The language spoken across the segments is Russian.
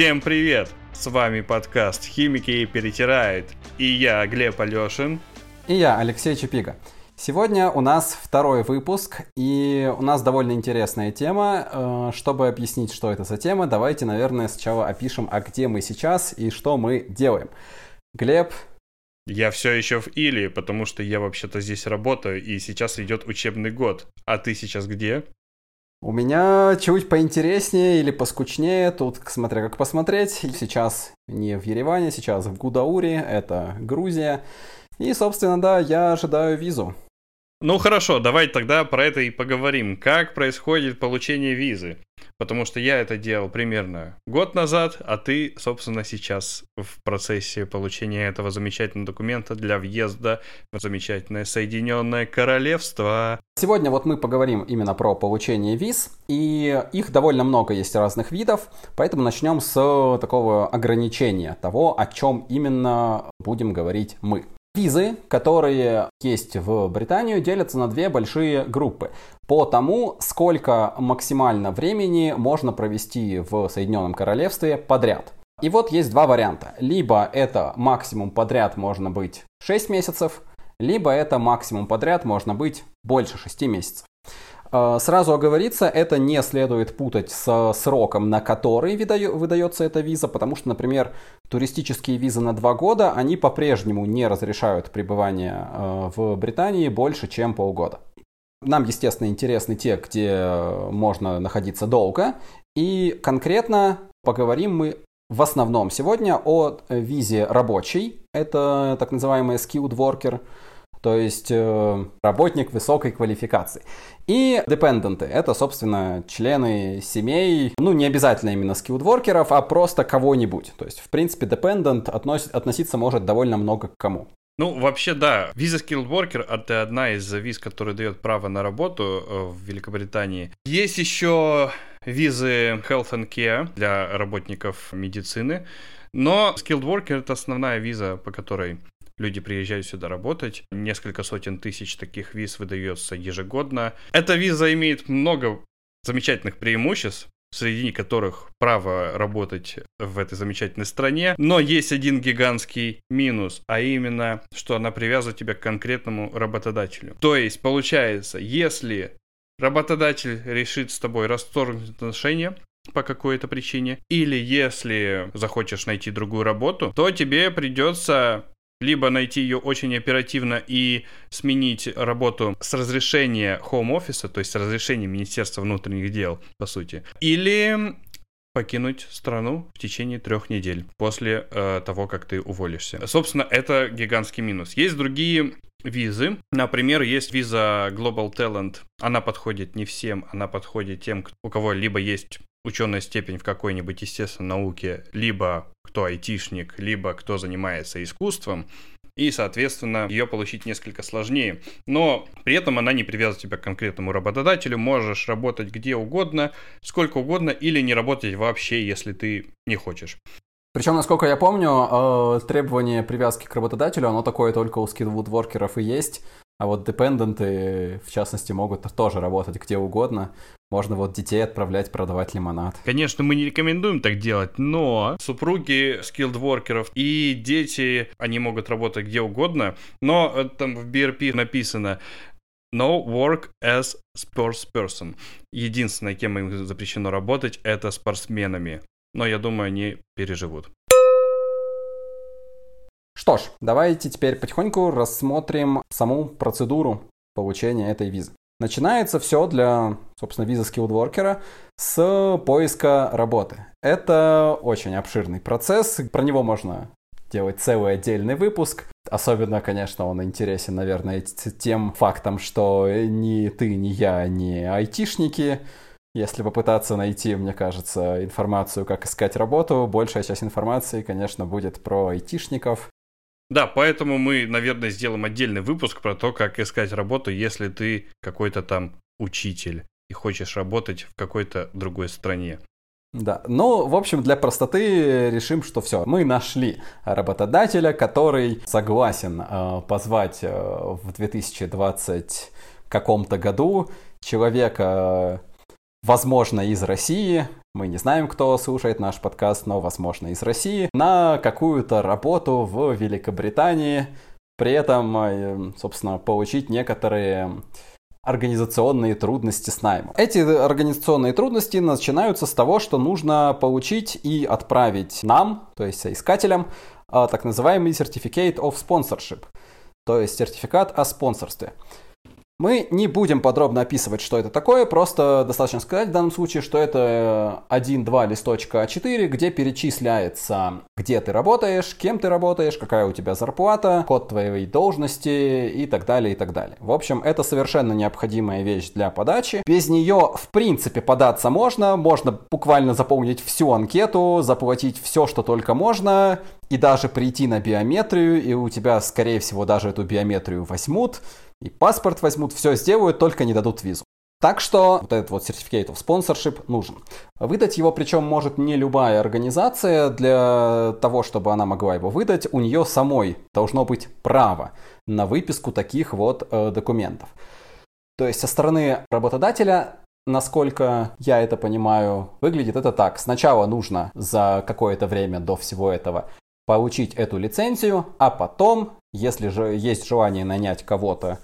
Всем привет! С вами подкаст «Химики перетирают» и я, Глеб Алешин. И я, Алексей Чепига. Сегодня у нас второй выпуск, и у нас довольно интересная тема. Э, чтобы объяснить, что это за тема, давайте, наверное, сначала опишем, а где мы сейчас и что мы делаем. Глеб, я все еще в Или, потому что я вообще-то здесь работаю, и сейчас идет учебный год. А ты сейчас где? У меня чуть поинтереснее или поскучнее, тут смотря как посмотреть. Сейчас не в Ереване, сейчас в Гудауре, это Грузия. И, собственно, да, я ожидаю визу. Ну хорошо, давай тогда про это и поговорим. Как происходит получение визы? Потому что я это делал примерно год назад, а ты, собственно, сейчас в процессе получения этого замечательного документа для въезда в замечательное Соединенное Королевство. Сегодня вот мы поговорим именно про получение виз, и их довольно много есть разных видов, поэтому начнем с такого ограничения того, о чем именно будем говорить мы. Визы, которые есть в Британию, делятся на две большие группы. По тому, сколько максимально времени можно провести в Соединенном Королевстве подряд. И вот есть два варианта. Либо это максимум подряд можно быть 6 месяцев, либо это максимум подряд можно быть больше 6 месяцев. Э, сразу оговориться, это не следует путать с сроком, на который выдается эта виза, потому что, например, туристические визы на два года, они по-прежнему не разрешают пребывание э, в Британии больше, чем полгода. Нам, естественно, интересны те, где можно находиться долго, и конкретно поговорим мы в основном сегодня о визе рабочей, это так называемый skilled worker, то есть э, работник высокой квалификации. И депенденты — это, собственно, члены семей, ну, не обязательно именно скиллдворкеров, а просто кого-нибудь. То есть, в принципе, депендент относит, относиться может довольно много к кому. Ну, вообще, да. Виза Skilled Worker — это одна из виз, которая дает право на работу э, в Великобритании. Есть еще визы Health and Care для работников медицины. Но Skilled Worker — это основная виза, по которой Люди приезжают сюда работать. Несколько сотен тысяч таких виз выдается ежегодно. Эта виза имеет много замечательных преимуществ, среди которых право работать в этой замечательной стране. Но есть один гигантский минус, а именно, что она привязывает тебя к конкретному работодателю. То есть, получается, если работодатель решит с тобой расторгнуть отношения, по какой-то причине, или если захочешь найти другую работу, то тебе придется либо найти ее очень оперативно и сменить работу с разрешения Home Office, то есть с разрешения Министерства внутренних дел, по сути, или покинуть страну в течение трех недель после э, того, как ты уволишься. Собственно, это гигантский минус. Есть другие визы. Например, есть виза Global Talent. Она подходит не всем, она подходит тем, у кого либо есть ученая степень в какой-нибудь естественной науке, либо кто айтишник, либо кто занимается искусством, и, соответственно, ее получить несколько сложнее. Но при этом она не привязывает тебя к конкретному работодателю, можешь работать где угодно, сколько угодно, или не работать вообще, если ты не хочешь. Причем, насколько я помню, э, требование привязки к работодателю, оно такое только у скиллвуд-воркеров и есть. А вот депенденты, в частности, могут тоже работать где угодно. Можно вот детей отправлять продавать лимонад. Конечно, мы не рекомендуем так делать, но супруги скиллдворкеров и дети, они могут работать где угодно. Но э, там в BRP написано No work as sports person. Единственное, кем им запрещено работать, это спортсменами. Но я думаю, они переживут. Что ж, давайте теперь потихоньку рассмотрим саму процедуру получения этой визы. Начинается все для, собственно, визы worker с поиска работы. Это очень обширный процесс, про него можно делать целый отдельный выпуск. Особенно, конечно, он интересен, наверное, тем фактом, что ни ты, ни я, ни айтишники. Если попытаться найти, мне кажется, информацию, как искать работу, большая часть информации, конечно, будет про айтишников. Да, поэтому мы, наверное, сделаем отдельный выпуск про то, как искать работу, если ты какой-то там учитель и хочешь работать в какой-то другой стране. Да, ну, в общем, для простоты решим, что все, мы нашли работодателя, который согласен э, позвать э, в 2020 каком-то году человека возможно, из России, мы не знаем, кто слушает наш подкаст, но, возможно, из России, на какую-то работу в Великобритании, при этом, э, собственно, получить некоторые организационные трудности с наймом. Эти организационные трудности начинаются с того, что нужно получить и отправить нам, то есть соискателям, э, так называемый Certificate of Sponsorship, то есть сертификат о спонсорстве. Мы не будем подробно описывать, что это такое, просто достаточно сказать в данном случае, что это 1-2 листочка А4, где перечисляется, где ты работаешь, кем ты работаешь, какая у тебя зарплата, код твоей должности и так далее, и так далее. В общем, это совершенно необходимая вещь для подачи. Без нее, в принципе, податься можно, можно буквально заполнить всю анкету, заплатить все, что только можно, и даже прийти на биометрию, и у тебя, скорее всего, даже эту биометрию возьмут, и паспорт возьмут, все сделают, только не дадут визу. Так что вот этот вот Certificate of Sponsorship нужен. Выдать его причем может не любая организация. Для того, чтобы она могла его выдать, у нее самой должно быть право на выписку таких вот э, документов. То есть со стороны работодателя Насколько я это понимаю, выглядит это так. Сначала нужно за какое-то время до всего этого получить эту лицензию, а потом, если же есть желание нанять кого-то,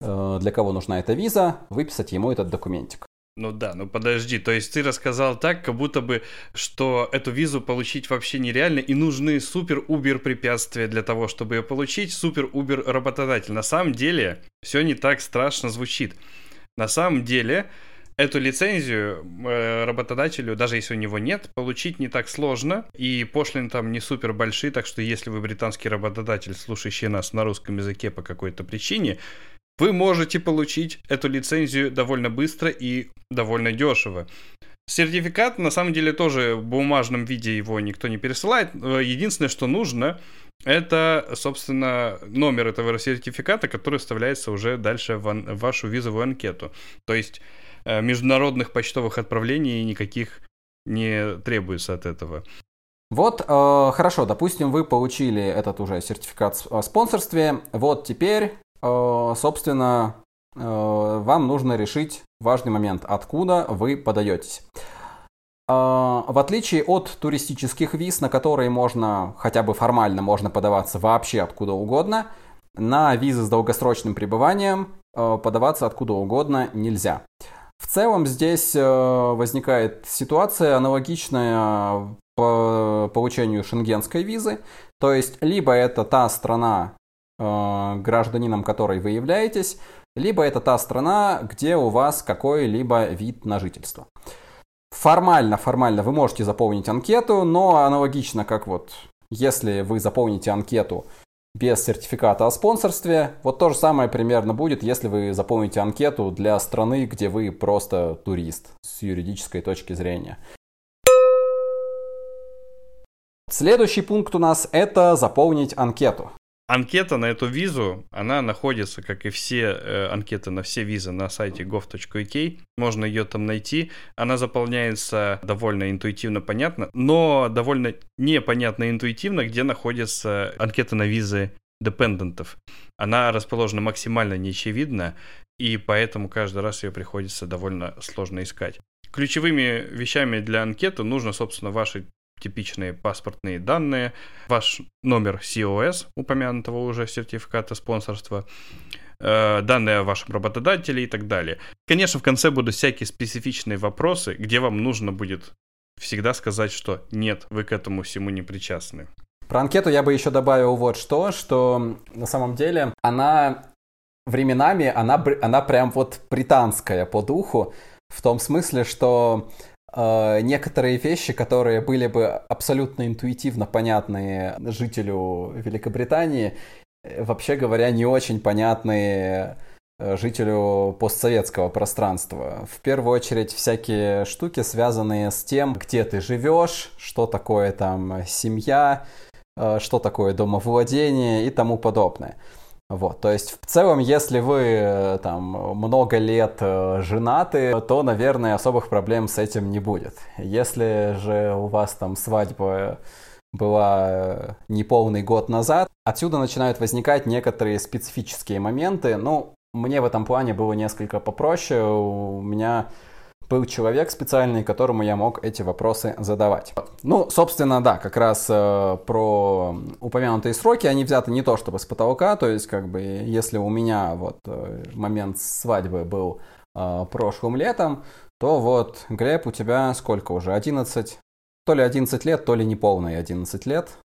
э, для кого нужна эта виза, выписать ему этот документик. Ну да, ну подожди, то есть ты рассказал так, как будто бы, что эту визу получить вообще нереально, и нужны супер-убер препятствия для того, чтобы ее получить, супер-убер работодатель. На самом деле, все не так страшно звучит. На самом деле, Эту лицензию э, работодателю, даже если у него нет, получить не так сложно, и пошлины там не супер большие, так что если вы британский работодатель, слушающий нас на русском языке по какой-то причине, вы можете получить эту лицензию довольно быстро и довольно дешево. Сертификат, на самом деле, тоже в бумажном виде его никто не пересылает. Э, единственное, что нужно, это, собственно, номер этого сертификата, который вставляется уже дальше в вашу визовую анкету. То есть международных почтовых отправлений никаких не требуется от этого. Вот, э, хорошо, допустим, вы получили этот уже сертификат о спонсорстве. Вот теперь, э, собственно, э, вам нужно решить важный момент, откуда вы подаетесь. Э, в отличие от туристических виз, на которые можно, хотя бы формально, можно подаваться вообще откуда угодно, на визы с долгосрочным пребыванием э, подаваться откуда угодно нельзя. В целом здесь э, возникает ситуация аналогичная по получению шенгенской визы. То есть либо это та страна, э, гражданином которой вы являетесь, либо это та страна, где у вас какой-либо вид на жительство. Формально, формально вы можете заполнить анкету, но аналогично как вот если вы заполните анкету без сертификата о спонсорстве. Вот то же самое примерно будет, если вы заполните анкету для страны, где вы просто турист с юридической точки зрения. Следующий пункт у нас это заполнить анкету. Анкета на эту визу, она находится, как и все э, анкеты на все визы на сайте gov.uk. Можно ее там найти. Она заполняется довольно интуитивно понятно, но довольно непонятно интуитивно, где находится анкета на визы депендентов. Она расположена максимально неочевидно, и поэтому каждый раз ее приходится довольно сложно искать. Ключевыми вещами для анкеты нужно, собственно, ваши типичные паспортные данные, ваш номер COS, упомянутого уже сертификата спонсорства, э, данные о вашем работодателе и так далее. Конечно, в конце будут всякие специфичные вопросы, где вам нужно будет всегда сказать, что нет, вы к этому всему не причастны. Про анкету я бы еще добавил вот что, что на самом деле она временами, она, она прям вот британская по духу, в том смысле, что некоторые вещи, которые были бы абсолютно интуитивно понятны жителю Великобритании, э, вообще говоря, не очень понятны э, жителю постсоветского пространства. В первую очередь всякие штуки, связанные с тем, где ты живешь, что такое там семья, что такое домовладение и тому подобное. Вот, то есть в целом, если вы э, там много лет э, женаты, то, наверное, особых проблем с этим не будет. Если же у вас там свадьба была э, неполный год назад, отсюда начинают возникать некоторые специфические моменты. Ну, мне в этом плане было несколько попроще. У меня был человек специальный, которому я мог эти вопросы задавать. Ну, собственно, да, как раз э, про упомянутые сроки, они взяты не то чтобы с потолка, то есть как бы если у меня вот э, момент свадьбы был э, прошлым летом, то вот, Глеб, у тебя сколько уже? 11? То ли 11 лет, то ли неполные 11 лет.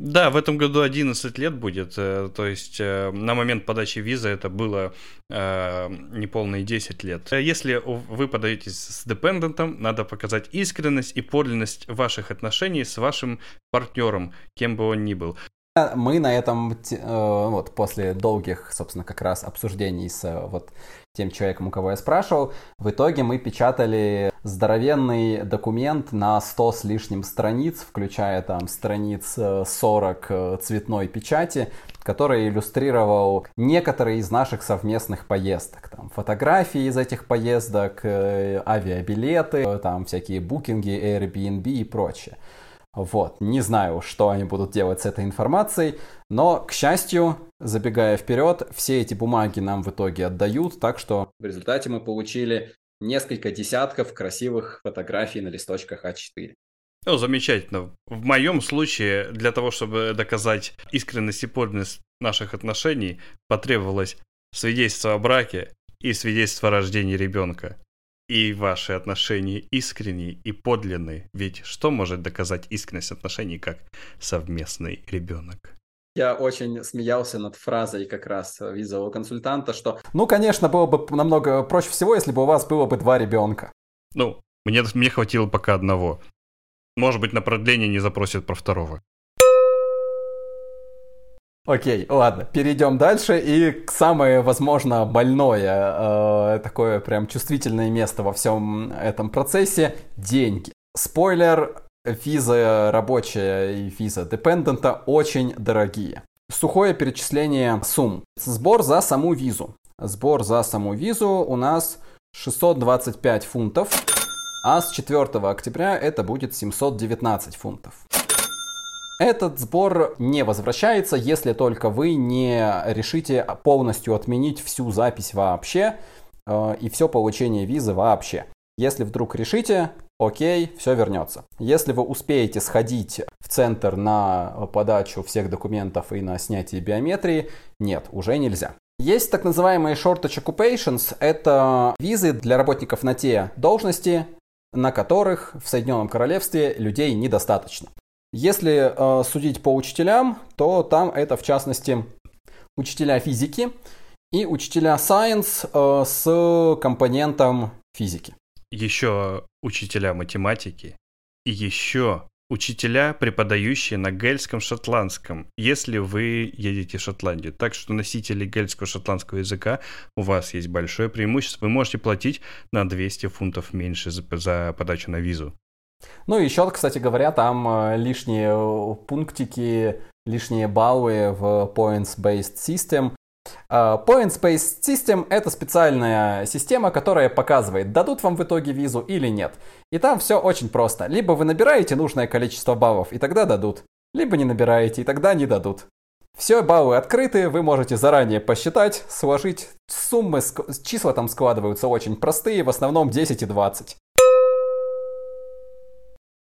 Да, в этом году 11 лет будет, э, то есть э, на момент подачи визы это было э, неполные 10 лет. Если вы подаетесь с депендентом, надо показать искренность и подлинность ваших отношений с вашим партнером, кем бы он ни был. Мы на этом, вот после долгих, собственно, как раз обсуждений с вот тем человеком, у кого я спрашивал. В итоге мы печатали здоровенный документ на 100 с лишним страниц, включая там страниц 40 э, э, цветной печати, который иллюстрировал некоторые из наших совместных поездок. Там фотографии из этих поездок, э, авиабилеты, там всякие букинги, Airbnb и прочее. Вот, не знаю, что они будут делать с этой информацией, но, к счастью, забегая вперед, все эти бумаги нам в итоге отдают, так что в результате мы получили несколько десятков красивых фотографий на листочках А4. Ну, замечательно. В моем случае, для того, чтобы доказать искренность и подлинность наших отношений, потребовалось свидетельство о браке и свидетельство о рождении ребенка и ваши отношения искренние и подлинные. Ведь что может доказать искренность отношений, как совместный ребенок? Я очень смеялся над фразой как раз визового консультанта, что, ну, конечно, было бы намного проще всего, если бы у вас было бы два ребенка. Ну, мне, мне хватило пока одного. Может быть, на продление не запросят про второго. Окей, ладно, перейдем дальше. И самое, возможно, больное, э, такое прям чувствительное место во всем этом процессе – деньги. Спойлер, виза рабочая и виза депендента очень дорогие. Сухое перечисление сумм. Сбор за саму визу. Сбор за саму визу у нас 625 фунтов, а с 4 октября это будет 719 фунтов. Этот сбор не возвращается, если только вы не решите полностью отменить всю запись вообще э, и все получение визы вообще. Если вдруг решите, окей, все вернется. Если вы успеете сходить в центр на подачу всех документов и на снятие биометрии, нет, уже нельзя. Есть так называемые shortage occupations. Это визы для работников на те должности, на которых в Соединенном Королевстве людей недостаточно. Если э, судить по учителям, то там это в частности учителя физики и учителя science э, с компонентом физики. Еще учителя математики и еще учителя, преподающие на гельском шотландском, если вы едете в Шотландию. Так что носители гельского шотландского языка, у вас есть большое преимущество. Вы можете платить на 200 фунтов меньше за, за подачу на визу. Ну и еще, кстати говоря, там э, лишние э, пунктики, лишние баллы в Points-Based System. Э, Points-Based System — это специальная система, которая показывает, дадут вам в итоге визу или нет. И там все очень просто. Либо вы набираете нужное количество баллов, и тогда дадут. Либо не набираете, и тогда не дадут. Все баллы открыты, вы можете заранее посчитать, сложить суммы, числа там складываются очень простые, в основном 10 и 20.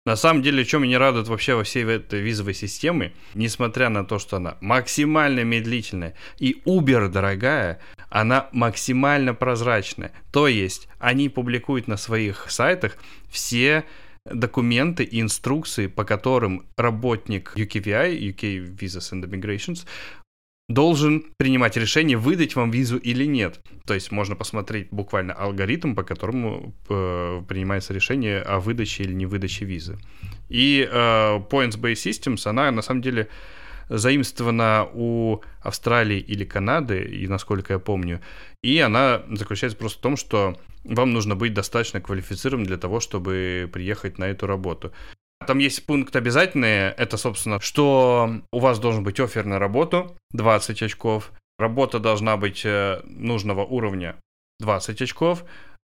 На самом деле, что меня радует вообще во всей этой визовой системе, несмотря на то, что она максимально медлительная и убер дорогая, она максимально прозрачная. То есть, они публикуют на своих сайтах все документы и инструкции, по которым работник UKVI, UK Visas and Immigrations, должен принимать решение, выдать вам визу или нет. То есть можно посмотреть буквально алгоритм, по которому э, принимается решение о выдаче или не выдаче визы. И э, Points-Based Systems, она на самом деле заимствована у Австралии или Канады, и насколько я помню, и она заключается просто в том, что вам нужно быть достаточно квалифицированным для того, чтобы приехать на эту работу. Там есть пункт обязательный, это, собственно, что у вас должен быть офер на работу 20 очков, работа должна быть э, нужного уровня 20 очков,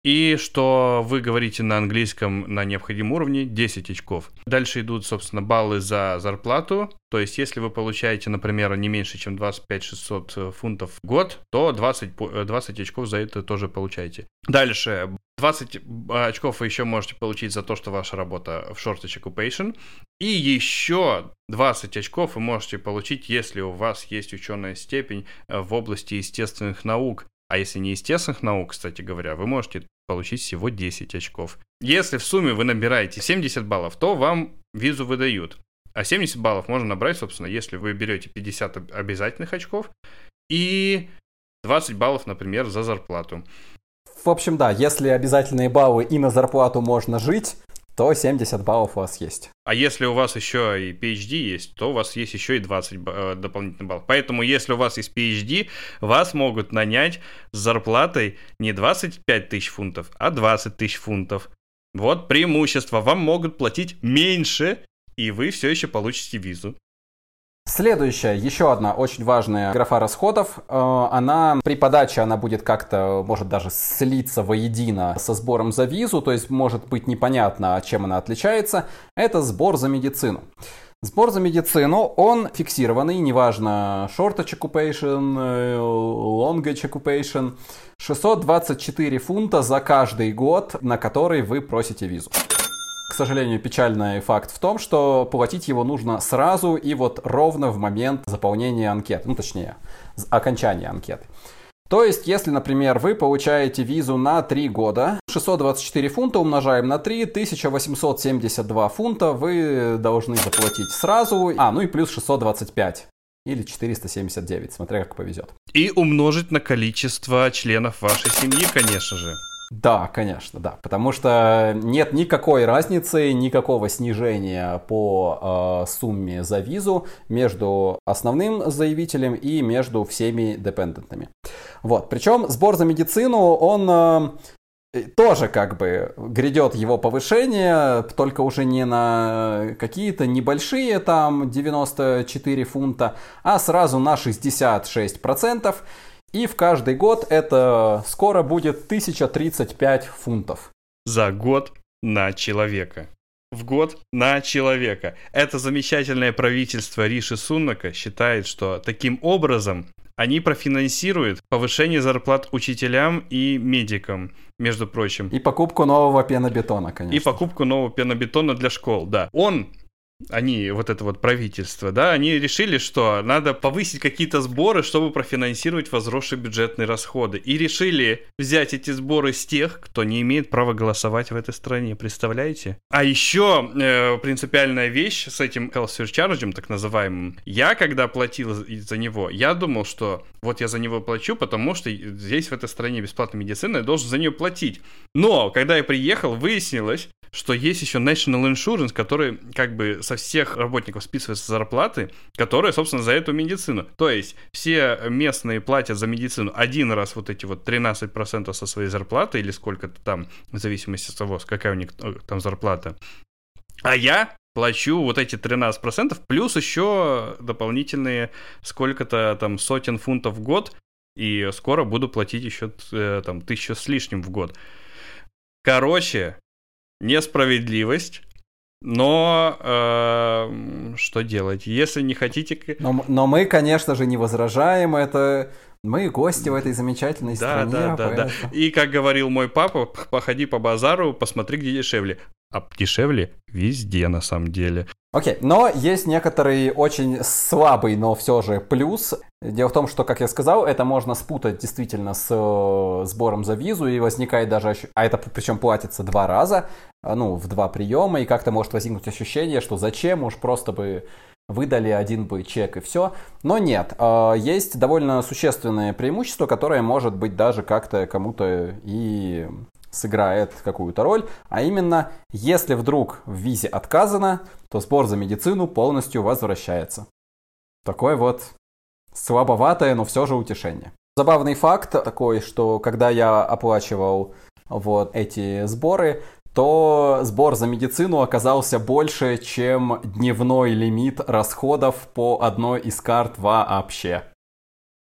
и что вы говорите на английском на необходимом уровне 10 очков. Дальше идут, собственно, баллы за зарплату. То есть, если вы получаете, например, не меньше, чем 25 600 фунтов в год, то 20, 20 очков за это тоже получаете. Дальше 20 очков вы еще можете получить за то, что ваша работа в shortage occupation. И еще 20 очков вы можете получить, если у вас есть ученая степень в области естественных наук. А если не естественных наук, кстати говоря, вы можете получить всего 10 очков. Если в сумме вы набираете 70 баллов, то вам визу выдают. А 70 баллов можно набрать, собственно, если вы берете 50 обязательных очков и 20 баллов, например, за зарплату. В общем, да, если обязательные баллы и на зарплату можно жить, то 70 баллов у вас есть. А если у вас еще и PhD есть, то у вас есть еще и 20 э, дополнительных баллов. Поэтому, если у вас есть PhD, вас могут нанять с зарплатой не 25 тысяч фунтов, а 20 тысяч фунтов. Вот преимущество. Вам могут платить меньше, и вы все еще получите визу. Следующая, еще одна очень важная графа расходов, э, она при подаче она будет как-то, может даже слиться воедино со сбором за визу, то есть может быть непонятно, чем она отличается. Это сбор за медицину. Сбор за медицину, он фиксированный, неважно, shortage occupation, longage occupation, 624 фунта за каждый год, на который вы просите визу. К сожалению, печальный факт в том, что платить его нужно сразу и вот ровно в момент заполнения анкеты, ну точнее, окончания анкеты. То есть, если, например, вы получаете визу на 3 года, 624 фунта умножаем на 3, 1872 фунта вы должны заплатить сразу, а, ну и плюс 625 или 479, смотря как повезет. И умножить на количество членов вашей семьи, конечно же. Да, конечно, да. Потому что нет никакой разницы, никакого снижения по э, сумме за визу между основным заявителем и между всеми депендентами. Вот. Причем сбор за медицину, он э, тоже как бы грядет его повышение, только уже не на какие-то небольшие там 94 фунта, а сразу на 66%. И в каждый год это скоро будет 1035 фунтов. За год на человека. В год на человека. Это замечательное правительство Риши Суннака считает, что таким образом они профинансируют повышение зарплат учителям и медикам, между прочим. И покупку нового пенобетона, конечно. И покупку нового пенобетона для школ, да. Он они, вот это вот правительство, да, они решили, что надо повысить какие-то сборы, чтобы профинансировать возросшие бюджетные расходы. И решили взять эти сборы с тех, кто не имеет права голосовать в этой стране, представляете? А еще э, принципиальная вещь с этим health surcharge, так называемым. Я, когда платил за него, я думал, что вот я за него плачу, потому что здесь в этой стране бесплатная медицина, я должен за нее платить. Но, когда я приехал, выяснилось, что есть еще National Insurance, который как бы со всех работников списывается зарплаты, которые, собственно, за эту медицину. То есть все местные платят за медицину один раз вот эти вот 13% со своей зарплаты или сколько-то там, в зависимости от того, какая у них э, там зарплата. А я плачу вот эти 13%, плюс еще дополнительные сколько-то там сотен фунтов в год, и скоро буду платить еще э, там тысячу с лишним в год. Короче, несправедливость. Но э, что делать? Если не хотите... Но, но мы, конечно же, не возражаем. Это мы гости в этой замечательной да, стране. Да, да, да. И как говорил мой папа, походи по базару, посмотри, где дешевле. А дешевле везде на самом деле. Окей, okay. но есть некоторый очень слабый, но все же плюс. Дело в том, что, как я сказал, это можно спутать действительно с э, сбором за визу, и возникает даже, а это причем платится два раза, э, ну, в два приема, и как-то может возникнуть ощущение, что зачем, уж просто бы выдали один бы чек и все. Но нет, э, есть довольно существенное преимущество, которое может быть даже как-то кому-то и сыграет какую-то роль, а именно, если вдруг в визе отказано, то сбор за медицину полностью возвращается. Такой вот слабоватое, но все же утешение. Забавный факт такой, что когда я оплачивал вот эти сборы, то сбор за медицину оказался больше, чем дневной лимит расходов по одной из карт вообще.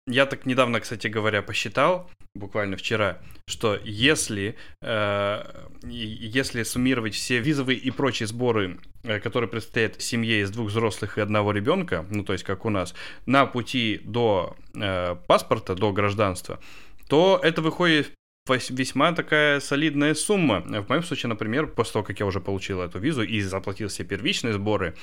Я так недавно, кстати говоря, посчитал. Буквально вчера, что если, э, если суммировать все визовые и прочие сборы, э, которые предстоят семье из двух взрослых и одного ребенка, ну то есть как у нас, на пути до э, паспорта, до гражданства, то это выходит весьма такая солидная сумма. В моем случае, например, после того, как я уже получил эту визу и заплатил все первичные сборы,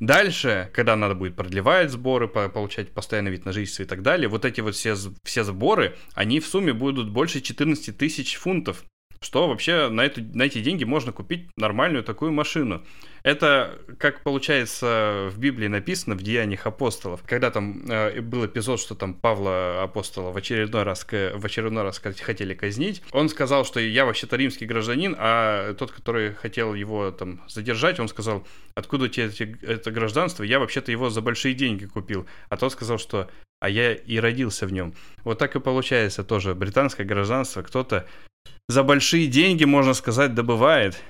Дальше, когда надо будет продлевать сборы, получать постоянный вид на жительство и так далее, вот эти вот все, все сборы, они в сумме будут больше 14 тысяч фунтов что вообще на, эту, на эти деньги можно купить нормальную такую машину. Это, как получается, в Библии написано в Деяниях апостолов. Когда там э, был эпизод, что там Павла апостола в очередной раз, в очередной раз хотели казнить, он сказал, что я вообще-то римский гражданин, а тот, который хотел его там задержать, он сказал, откуда у тебя это гражданство? Я вообще-то его за большие деньги купил. А тот сказал, что а я и родился в нем. Вот так и получается тоже. Британское гражданство кто-то за большие деньги, можно сказать, добывает,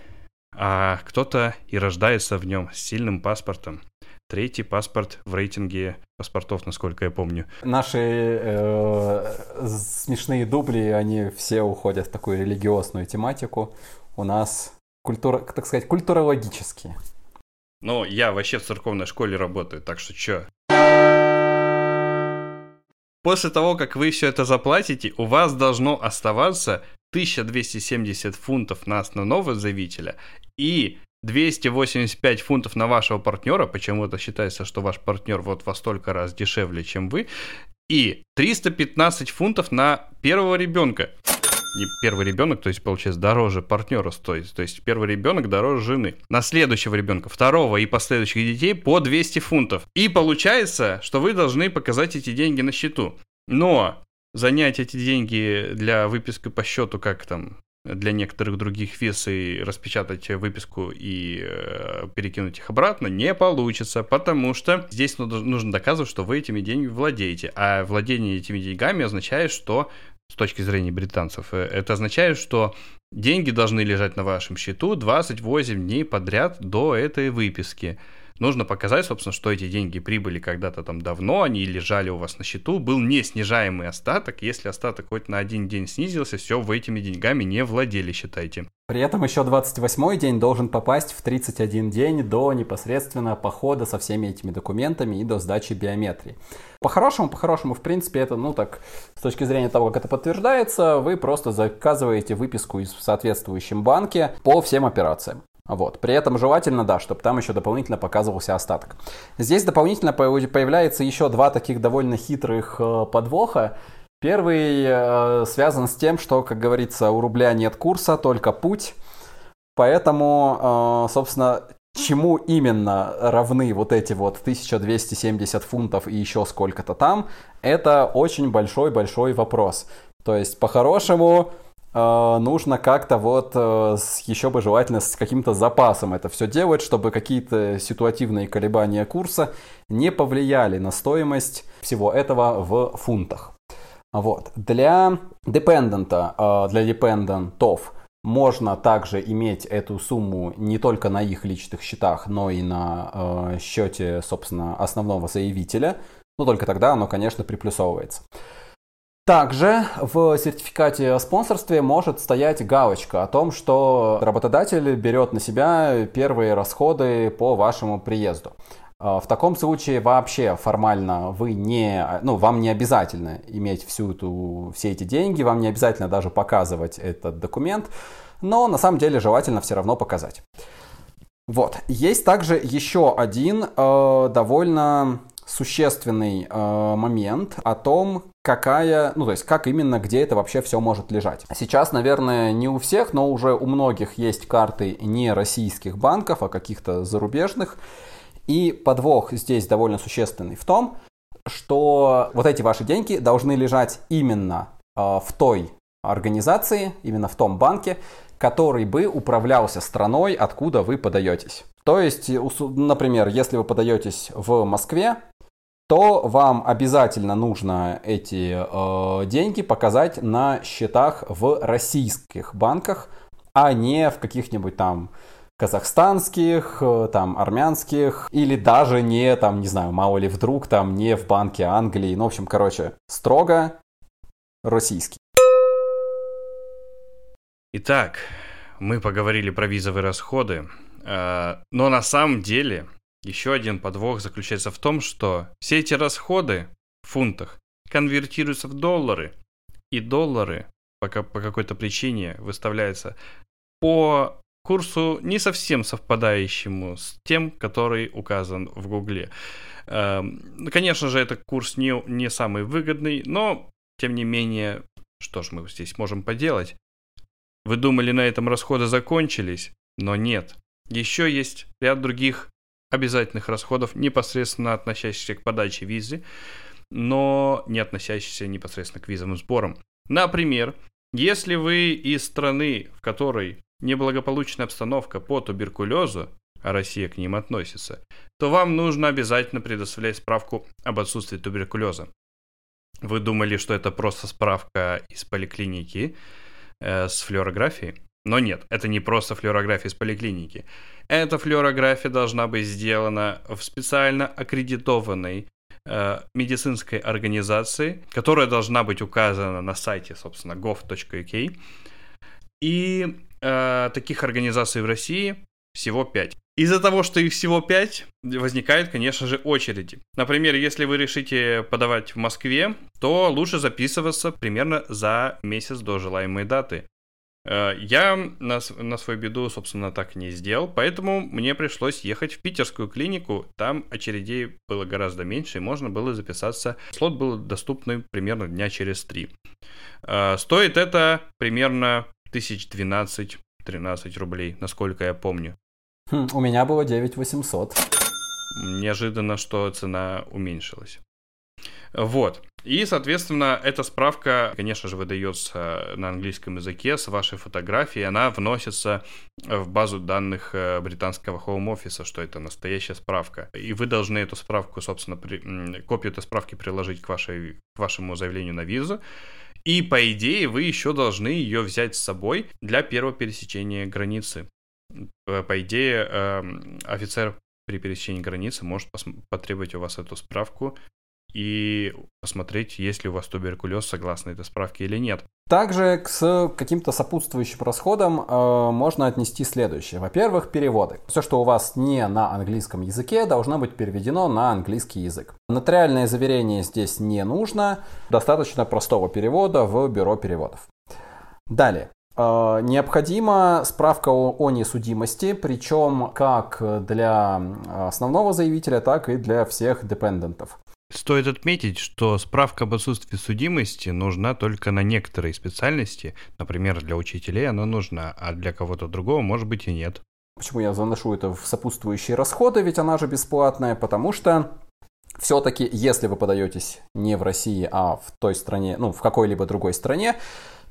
а кто-то и рождается в нем с сильным паспортом. Третий паспорт в рейтинге паспортов, насколько я помню. Наши э, смешные дубли, они все уходят в такую религиозную тематику. У нас культура, так сказать, культурологические. Ну, я вообще в церковной школе работаю, так что чё? После того, как вы все это заплатите, у вас должно оставаться 1270 фунтов на основного заявителя и 285 фунтов на вашего партнера, почему-то считается, что ваш партнер вот во столько раз дешевле, чем вы, и 315 фунтов на первого ребенка. Не первый ребенок, то есть получается дороже партнера стоит, то есть первый ребенок дороже жены. На следующего ребенка, второго и последующих детей по 200 фунтов. И получается, что вы должны показать эти деньги на счету. Но занять эти деньги для выписки по счету, как там для некоторых других виз и распечатать выписку и э, перекинуть их обратно не получится, потому что здесь нужно доказывать, что вы этими деньгами владеете. А владение этими деньгами означает, что с точки зрения британцев, э, это означает, что деньги должны лежать на вашем счету 28 дней подряд до этой выписки нужно показать, собственно, что эти деньги прибыли когда-то там давно, они лежали у вас на счету, был не снижаемый остаток. Если остаток хоть на один день снизился, все, вы этими деньгами не владели, считайте. При этом еще 28-й день должен попасть в 31 день до непосредственно похода со всеми этими документами и до сдачи биометрии. По-хорошему, по-хорошему, в принципе, это, ну так, с точки зрения того, как это подтверждается, вы просто заказываете выписку из соответствующем банке по всем операциям. Вот. При этом желательно, да, чтобы там еще дополнительно показывался остаток. Здесь дополнительно появляется еще два таких довольно хитрых э, подвоха. Первый э, связан с тем, что, как говорится, у рубля нет курса, только путь. Поэтому, э, собственно, чему именно равны вот эти вот 1270 фунтов и еще сколько-то там, это очень большой-большой вопрос. То есть, по-хорошему, нужно как-то вот э, еще бы желательно с каким-то запасом это все делать, чтобы какие-то ситуативные колебания курса не повлияли на стоимость всего этого в фунтах. Вот. Для депендента, э, для депендентов можно также иметь эту сумму не только на их личных счетах, но и на э, счете, собственно, основного заявителя. Но только тогда оно, конечно, приплюсовывается. Также в сертификате о спонсорстве может стоять галочка о том, что работодатель берет на себя первые расходы по вашему приезду. А, в таком случае вообще формально вы не, ну, вам не обязательно иметь всю эту, все эти деньги, вам не обязательно даже показывать этот документ, но на самом деле желательно все равно показать. Вот. Есть также еще один э, довольно существенный э, момент о том, какая, ну то есть как именно, где это вообще все может лежать. Сейчас, наверное, не у всех, но уже у многих есть карты не российских банков, а каких-то зарубежных. И подвох здесь довольно существенный в том, что вот эти ваши деньги должны лежать именно э, в той организации, именно в том банке, который бы управлялся страной, откуда вы подаетесь. То есть, например, если вы подаетесь в Москве, то вам обязательно нужно эти э, деньги показать на счетах в российских банках, а не в каких-нибудь там казахстанских, э, там, армянских, или даже не, там, не знаю, мало ли вдруг, там, не в банке Англии. Ну, в общем, короче, строго российский. Итак, мы поговорили про визовые расходы, э, но на самом деле еще один подвох заключается в том, что все эти расходы в фунтах конвертируются в доллары, и доллары по, по какой-то причине выставляются по курсу не совсем совпадающему с тем, который указан в Гугле. Эм, конечно же, этот курс не, не самый выгодный, но, тем не менее, что ж мы здесь можем поделать? Вы думали, на этом расходы закончились, но нет. Еще есть ряд других обязательных расходов, непосредственно относящихся к подаче визы, но не относящихся непосредственно к визовым сборам. Например, если вы из страны, в которой неблагополучная обстановка по туберкулезу, а Россия к ним относится, то вам нужно обязательно предоставлять справку об отсутствии туберкулеза. Вы думали, что это просто справка из поликлиники э, с флюорографией? Но нет, это не просто флюорография из поликлиники. Эта флюорография должна быть сделана в специально аккредитованной э, медицинской организации, которая должна быть указана на сайте, собственно, gov.uk. И э, таких организаций в России всего 5. Из-за того, что их всего 5, возникают, конечно же, очереди. Например, если вы решите подавать в Москве, то лучше записываться примерно за месяц до желаемой даты. Э, я на, на свою беду, собственно, так не сделал, поэтому мне пришлось ехать в питерскую клинику. Там очередей было гораздо меньше, и можно было записаться. Слот был доступный примерно дня через три. Э, стоит это примерно 1012-13 рублей, насколько я помню. Хм, у меня было 9800. Неожиданно, что цена уменьшилась. Вот. И, соответственно, эта справка, конечно же, выдается на английском языке с вашей фотографией. Она вносится в базу данных э, британского Home Office, что это настоящая справка. И вы должны эту справку, собственно, при... копию этой справки приложить к, вашей... к вашему заявлению на визу. И, по идее, вы еще должны ее взять с собой для первого пересечения границы. По идее, эм, офицер при пересечении границы может потребовать у вас эту справку и посмотреть, есть ли у вас туберкулез согласно этой справке или нет. Также к каким-то сопутствующим расходам э, можно отнести следующее. Во-первых, переводы. Все, что у вас не на английском языке, должно быть переведено на английский язык. Нотариальное заверение здесь не нужно. Достаточно простого перевода в бюро переводов. Далее. Э, необходима справка о, о несудимости, причем как для основного заявителя, так и для всех депендентов. Стоит отметить, что справка об отсутствии судимости нужна только на некоторые специальности. Например, для учителей она нужна, а для кого-то другого, может быть, и нет. Почему я заношу это в сопутствующие расходы, ведь она же бесплатная, потому что все-таки, если вы подаетесь не в России, а в той стране, ну, в какой-либо другой стране,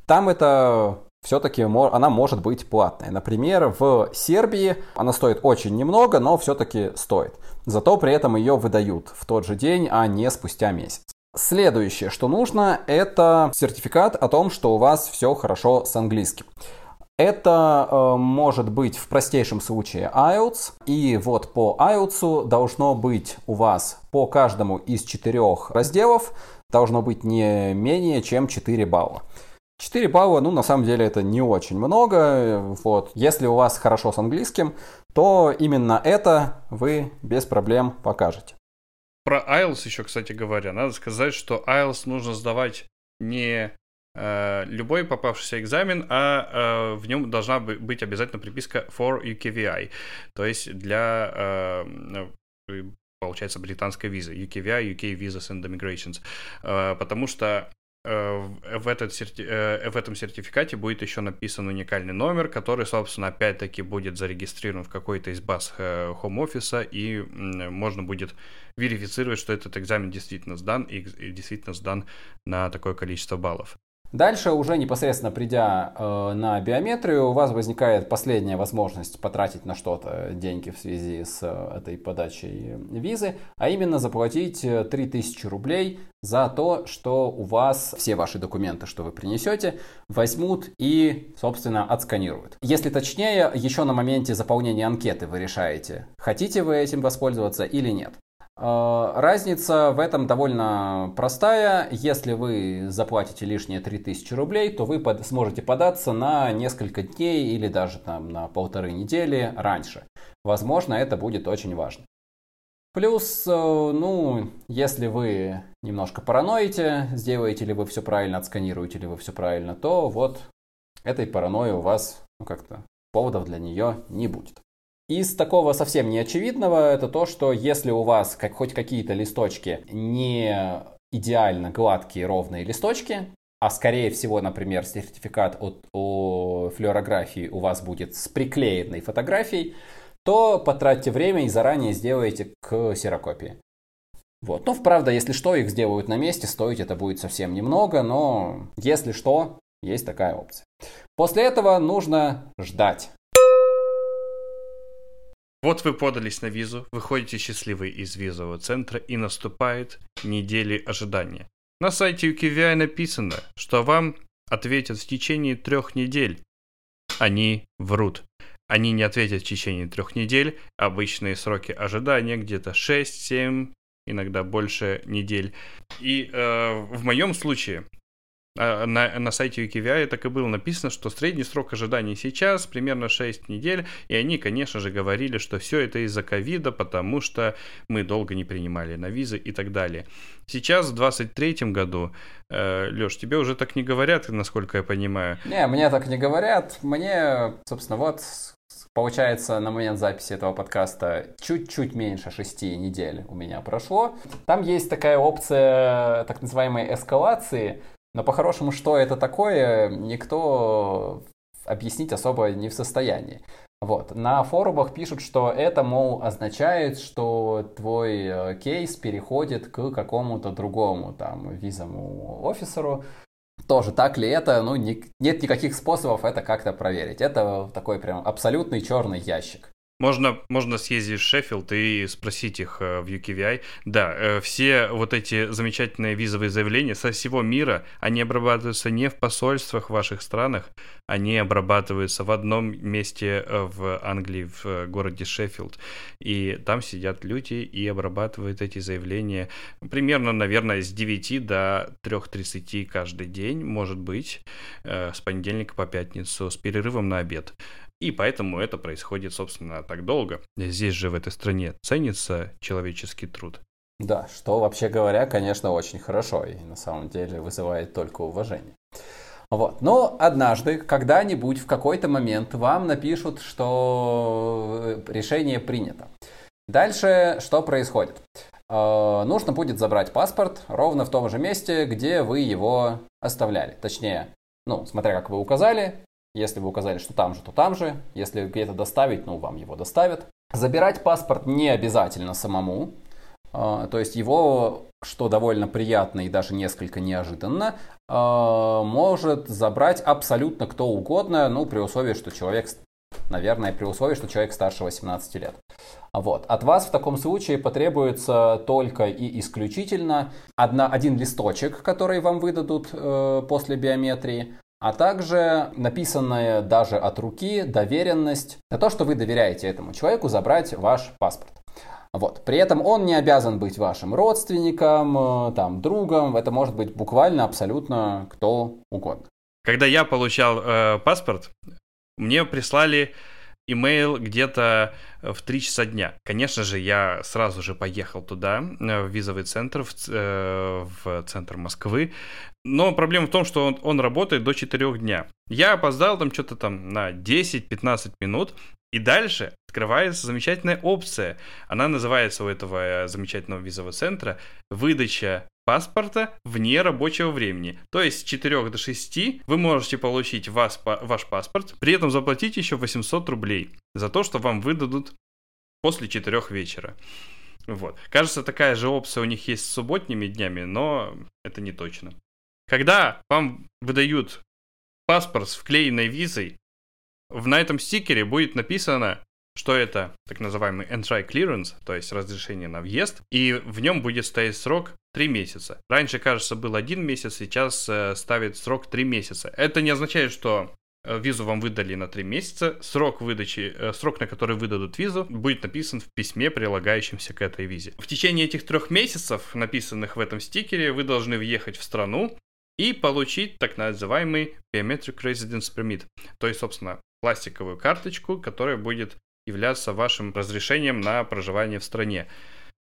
там это все-таки она может быть платной. Например, в Сербии она стоит очень немного, но все-таки стоит. Зато при этом ее выдают в тот же день, а не спустя месяц. Следующее, что нужно, это сертификат о том, что у вас все хорошо с английским. Это э, может быть в простейшем случае IELTS. И вот по IELTS должно быть у вас по каждому из четырех разделов должно быть не менее чем 4 балла. 4 балла, ну, на самом деле, это не очень много. Вот. Если у вас хорошо с английским, то именно это вы без проблем покажете. Про IELTS еще, кстати говоря, надо сказать, что IELTS нужно сдавать не э, любой попавшийся экзамен, а э, в нем должна быть обязательно приписка for UKVI, то есть для, э, э, получается, британской визы, UKVI, UK Visas and Immigrations, э, потому что в, этот серти... Э, в этом сертификате будет еще написан уникальный номер, который, собственно, опять-таки будет зарегистрирован в какой-то из баз э, Office, и можно будет верифицировать, что этот экзамен действительно сдан, и действительно сдан на такое количество баллов. Дальше, уже непосредственно придя э, на биометрию, у вас возникает последняя возможность потратить на что-то деньги в связи с э, этой подачей визы, а именно заплатить 3000 э, рублей за то, что у вас все ваши документы, что вы принесете, возьмут и, собственно, отсканируют. Если точнее, еще на моменте заполнения анкеты вы решаете, хотите вы этим воспользоваться или нет. Э, разница в этом довольно простая. Если вы заплатите лишние 3000 рублей, то вы под, сможете податься на несколько дней или даже там на полторы недели раньше. Возможно, это будет очень важно. Плюс, э, ну, если вы немножко параноите, сделаете ли вы все правильно, отсканируете ли вы все правильно, то вот этой паранойи у вас, ну, как-то поводов для нее не будет. Из такого совсем неочевидного это то, что если у вас как, хоть какие-то листочки не идеально гладкие ровные листочки, а скорее всего, например, сертификат от, о флюорографии у вас будет с приклеенной фотографией, то потратьте время и заранее сделайте ксерокопии. Вот. Ну, правда, если что, их сделают на месте, стоить это будет совсем немного, но если что, есть такая опция. После этого нужно ждать. Вот вы подались на визу, выходите счастливый из визового центра и наступает недели ожидания. На сайте UKVI написано, что вам ответят в течение трех недель. Они врут. Они не ответят в течение трех недель. Обычные сроки ожидания где-то 6-7, иногда больше недель. И э, в моем случае на, на сайте UKVI так и было написано, что средний срок ожидания сейчас примерно 6 недель, и они, конечно же, говорили, что все это из-за ковида, потому что мы долго не принимали на визы и так далее. Сейчас, в 23 году, э, Леш, тебе уже так не говорят, насколько я понимаю. Не, мне так не говорят. Мне, собственно, вот Получается, на момент записи этого подкаста чуть-чуть меньше шести недель у меня прошло. Там есть такая опция так называемой эскалации, но по-хорошему, что это такое, никто объяснить особо не в состоянии. Вот. На форумах пишут, что это, мол, означает, что твой э, кейс переходит к какому-то другому там визовому офисеру. Тоже так ли это? Ну, не, нет никаких способов это как-то проверить. Это такой прям абсолютный черный ящик. Можно, можно съездить в Шеффилд и спросить их э, в UKVI. Да, э, все вот эти замечательные визовые заявления со всего мира, они обрабатываются не в посольствах в ваших странах, они обрабатываются в одном месте э, в Англии, в городе Шеффилд. И там сидят люди и обрабатывают эти заявления примерно, наверное, с 9 до 3.30 каждый день, может быть, с понедельника по пятницу, с перерывом на обед. И поэтому это происходит, собственно, так долго. Здесь же, в этой стране, ценится человеческий труд. Да, что, вообще говоря, конечно, очень хорошо и на самом деле вызывает только уважение. Вот. Но однажды, когда-нибудь, в какой-то момент вам напишут, что э, решение принято. Дальше что происходит? Э, нужно будет забрать паспорт ровно в том же месте, где вы его оставляли. Точнее, ну, смотря как вы указали, если вы указали, что там же, то там же. Если где-то доставить, ну, вам его доставят. Забирать паспорт не обязательно самому. А, то есть его, что довольно приятно и даже несколько неожиданно, а, может забрать абсолютно кто угодно, ну, при условии, что человек, наверное, при условии, что человек старше 18 лет. Вот. От вас в таком случае потребуется только и исключительно одна, один листочек, который вам выдадут э, после биометрии, а также написанная даже от руки доверенность на то, что вы доверяете этому человеку забрать ваш паспорт. Вот. При этом он не обязан быть вашим родственником, э, там, другом. Это может быть буквально абсолютно кто угодно. Когда я получал э, паспорт, мне прислали имейл где-то в 3 часа дня. Конечно же, я сразу же поехал туда, э, в визовый центр, в, э, в центр Москвы. Но проблема в том, что он, он работает до 4 дня. Я опоздал там что-то там на 10-15 минут, и дальше открывается замечательная опция. Она называется у этого э, замечательного визового центра «Выдача паспорта вне рабочего времени. То есть с 4 до 6 вы можете получить вас, ваш паспорт, при этом заплатить еще 800 рублей за то, что вам выдадут после 4 вечера. Вот. Кажется, такая же опция у них есть с субботними днями, но это не точно. Когда вам выдают паспорт с вклеенной визой, на этом стикере будет написано что это так называемый entry clearance, то есть разрешение на въезд, и в нем будет стоять срок 3 месяца. Раньше, кажется, был один месяц, сейчас э, ставит срок 3 месяца. Это не означает, что Э, визу вам выдали на 3 месяца. Срок выдачи, э, срок, на который выдадут визу, будет написан в письме, прилагающемся к этой визе. В течение этих трех месяцев, написанных в этом стикере, вы должны въехать в страну и получить так называемый Biometric Residence Permit. То есть, собственно, пластиковую карточку, которая будет являться вашим разрешением на проживание в стране.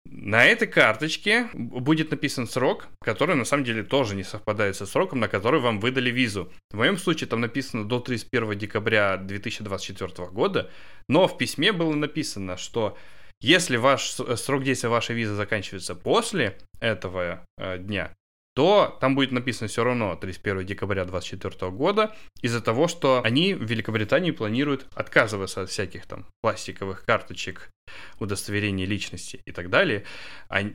На этой карточке будет написан срок, который на самом деле тоже не совпадает со сроком, на который вам выдали визу. В моем случае там написано до 31 декабря 2024 года, но в письме было написано, что если ваш срок действия вашей визы заканчивается после этого э, дня, то там будет написано все равно 31 декабря 2024 года из-за того, что они в Великобритании планируют отказываться от всяких там пластиковых карточек, удостоверений личности и так далее.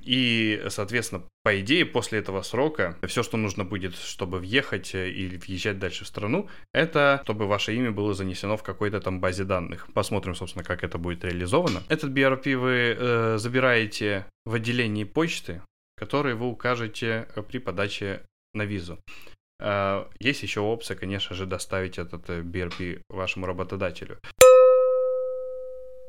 И, соответственно, по идее, после этого срока все, что нужно будет, чтобы въехать э, или въезжать дальше в страну, это чтобы ваше имя было занесено в какой-то там базе данных. Посмотрим, собственно, как это будет реализовано. Этот BRP вы э, забираете в отделении почты, которые вы укажете э, при подаче на визу. А, есть еще опция, конечно же, доставить этот BRP э, вашему работодателю.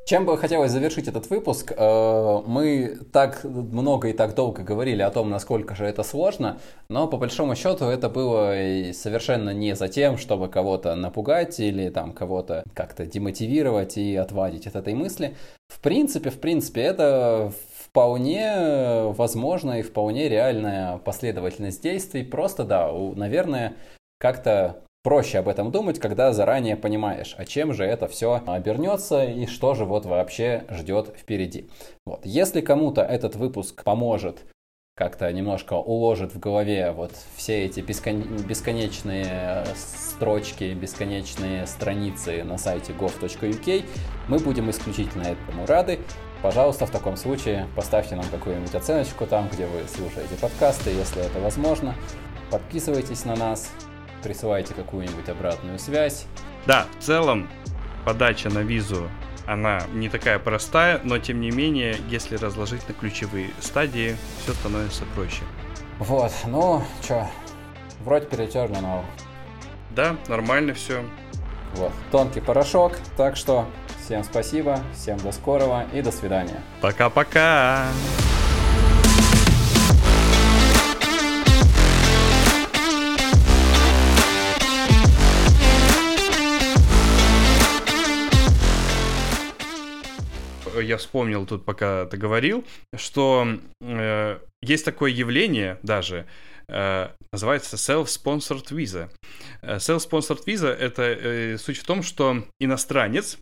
Чем бы хотелось завершить этот выпуск, э, мы так много и так долго говорили о том, насколько же это сложно, но по большому счету это было совершенно не за тем, чтобы кого-то напугать или там кого-то как-то демотивировать и отвадить от этой мысли. В принципе, в принципе, это вполне возможно и вполне реальная последовательность действий. Просто, да, наверное, как-то проще об этом думать, когда заранее понимаешь, а чем же это все обернется и что же вот вообще ждет впереди. Вот. Если кому-то этот выпуск поможет как-то немножко уложит в голове вот все эти бесконечные строчки, бесконечные страницы на сайте gov.uk, мы будем исключительно этому рады. Пожалуйста, в таком случае поставьте нам какую-нибудь оценочку там, где вы слушаете подкасты, если это возможно. Подписывайтесь на нас, присылайте какую-нибудь обратную связь. Да, в целом подача на визу она не такая простая, но тем не менее, если разложить на ключевые стадии, все становится проще. Вот, ну, чё, вроде перетернул. Да, нормально все. Вот, тонкий порошок, так что Всем спасибо, всем до скорого и до свидания. Пока-пока. я вспомнил тут, пока ты говорил, что э, есть такое явление даже, э, называется self-sponsored visa. Э, self-sponsored visa это э, суть в том, что иностранец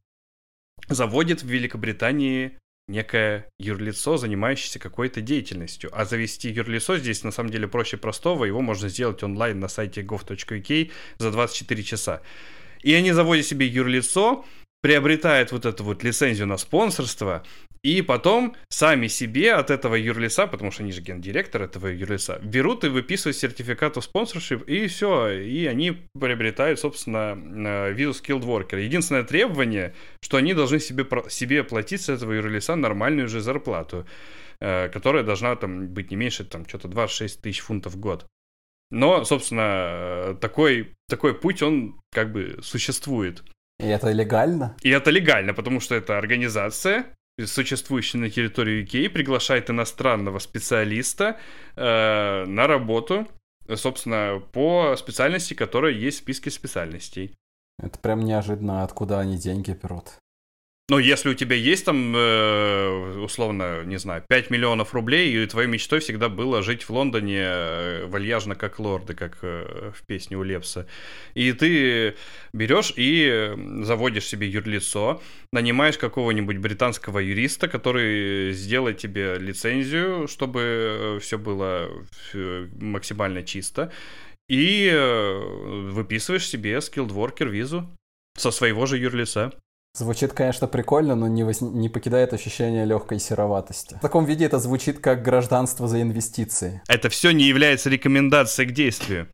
заводит в Великобритании некое юрлицо, занимающееся какой-то деятельностью. А завести юрлицо здесь на самом деле проще простого. Его можно сделать онлайн на сайте gov.uk за 24 часа. И они заводят себе юрлицо, приобретают вот эту вот лицензию на спонсорство, и потом сами себе от этого юрлиса, потому что они же гендиректор этого юрлиса, берут и выписывают сертификат о спонсоршип, и все, и они приобретают, собственно, э, визу skilled worker. Единственное требование, что они должны себе, себе платить с этого юрлиса нормальную же зарплату, э, которая должна там быть не меньше, там, что-то 26 тысяч фунтов в год. Но, собственно, э, такой, такой путь, он как бы существует. И это легально? И это легально, потому что это организация, существующий на территории UK, приглашает иностранного специалиста э, на работу, собственно, по специальности, которая есть в списке специальностей. Это прям неожиданно, откуда они деньги берут. Но если у тебя есть там, э, условно, не знаю, 5 миллионов рублей, и твоей мечтой всегда было жить в Лондоне э, вальяжно как лорды, как э, в песне у Лепса, и ты берешь и заводишь себе юрлицо, нанимаешь какого-нибудь британского юриста, который сделает тебе лицензию, чтобы все было максимально чисто, и выписываешь себе worker визу со своего же юрлица. Звучит, конечно, прикольно, но не, воз... не покидает ощущение легкой сероватости. В таком виде это звучит как гражданство за инвестиции. Это все не является рекомендацией к действию.